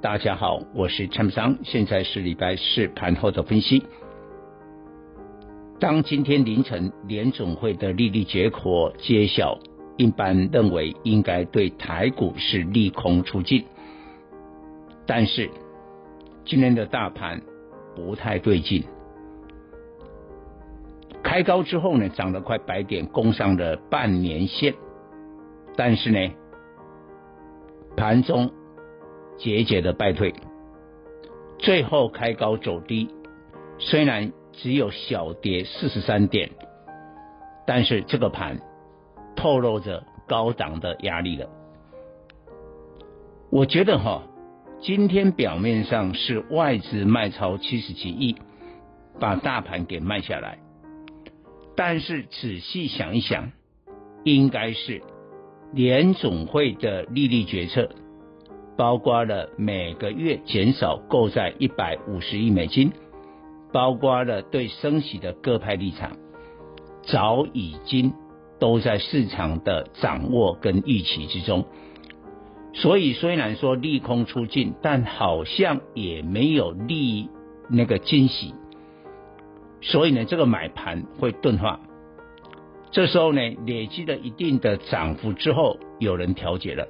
大家好，我是陈商，现在是礼拜四盘后的分析。当今天凌晨联总会的利率结果揭晓，一般认为应该对台股是利空出尽，但是。今天的大盘不太对劲，开高之后呢，涨了快百点，攻上了半年线，但是呢，盘中节节的败退，最后开高走低，虽然只有小跌四十三点，但是这个盘透露着高档的压力了，我觉得哈。今天表面上是外资卖超七十几亿，把大盘给卖下来，但是仔细想一想，应该是联总会的利率决策，包括了每个月减少购债一百五十亿美金，包括了对升息的各派立场，早已经都在市场的掌握跟预期之中。所以虽然说利空出尽，但好像也没有利那个惊喜。所以呢，这个买盘会钝化。这时候呢，累积了一定的涨幅之后，有人调节了。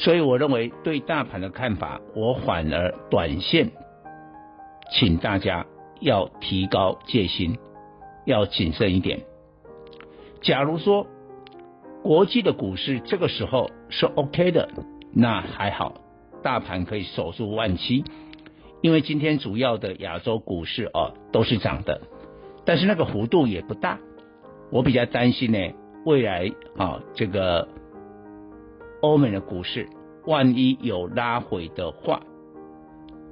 所以我认为对大盘的看法，我反而短线，请大家要提高戒心，要谨慎一点。假如说。国际的股市这个时候是 OK 的，那还好，大盘可以守住万七，因为今天主要的亚洲股市哦都是涨的，但是那个幅度也不大。我比较担心呢，未来啊这个欧美的股市万一有拉回的话，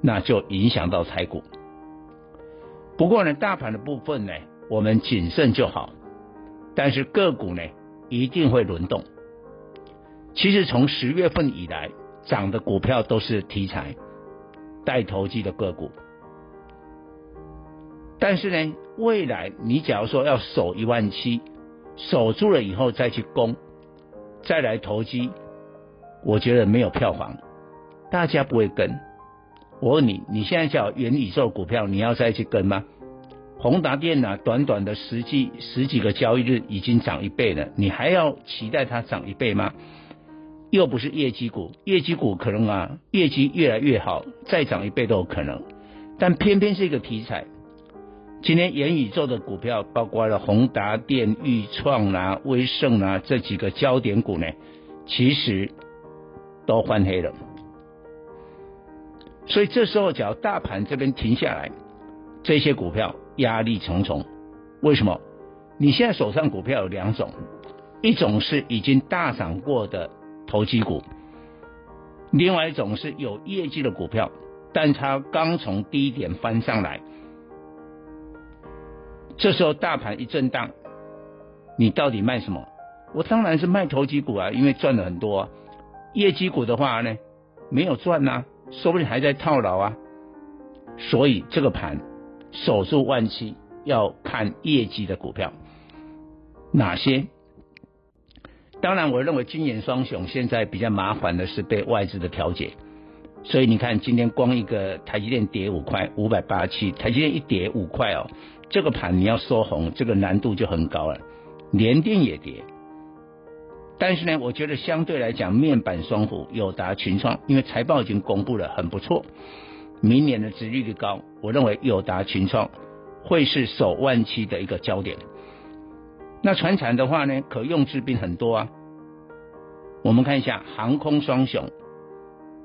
那就影响到台股。不过呢，大盘的部分呢，我们谨慎就好，但是个股呢？一定会轮动。其实从十月份以来涨的股票都是题材带投机的个股，但是呢，未来你假如说要守一万七，守住了以后再去攻，再来投机，我觉得没有票房，大家不会跟。我问你，你现在叫元宇宙股票，你要再去跟吗？宏达电啊，短短的十几十几个交易日已经涨一倍了，你还要期待它涨一倍吗？又不是业绩股，业绩股可能啊，业绩越来越好，再涨一倍都有可能。但偏偏是一个题材。今天元宇宙的股票，包括了宏达电、钰创啊、威盛啊这几个焦点股呢，其实都翻黑了。所以这时候，只要大盘这边停下来，这些股票。压力重重，为什么？你现在手上股票有两种，一种是已经大涨过的投机股，另外一种是有业绩的股票，但它刚从低点翻上来，这时候大盘一震荡，你到底卖什么？我当然是卖投机股啊，因为赚了很多啊。业绩股的话呢，没有赚呐、说不定还在套牢啊。所以这个盘。守住万七要看业绩的股票，哪些？当然，我认为金元双雄现在比较麻烦的是被外资的调节，所以你看今天光一个台积电跌五块，五百八七，台积电一跌五块哦，这个盘你要收红，这个难度就很高了。联电也跌，但是呢，我觉得相对来讲，面板双虎友达、群创，因为财报已经公布了，很不错。明年的值利率高，我认为友达群创会是守万期的一个焦点。那传产的话呢，可用之兵很多啊。我们看一下航空双雄，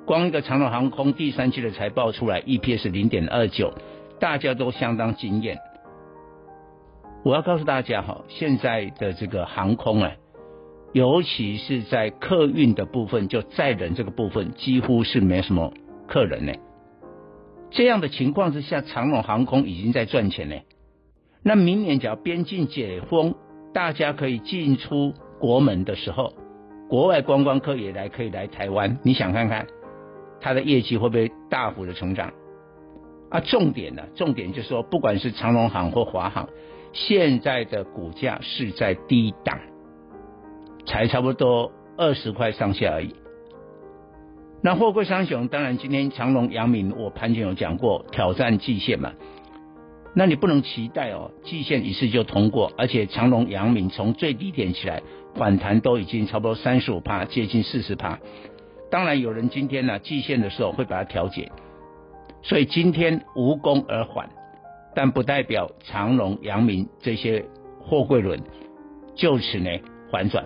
光一个长荣航空第三季的财报出来，EPS 零点二九，大家都相当惊艳。我要告诉大家哈，现在的这个航空啊，尤其是在客运的部分，就载人这个部分，几乎是没什么客人呢。这样的情况之下，长荣航空已经在赚钱呢。那明年只要边境解封，大家可以进出国门的时候，国外观光客也来可以来台湾，你想看看它的业绩会不会大幅的成长？啊，重点呢，重点就是说，不管是长荣航或华航，现在的股价是在低档，才差不多二十块上下而已。那货柜三雄，当然今天长荣、阳明，我盘前有讲过挑战季线嘛。那你不能期待哦，季线一次就通过，而且长荣、阳明从最低点起来反弹都已经差不多三十五趴，接近四十趴。当然有人今天呢、啊、季线的时候会把它调节，所以今天无功而返，但不代表长荣、阳明这些货柜轮就此呢反转。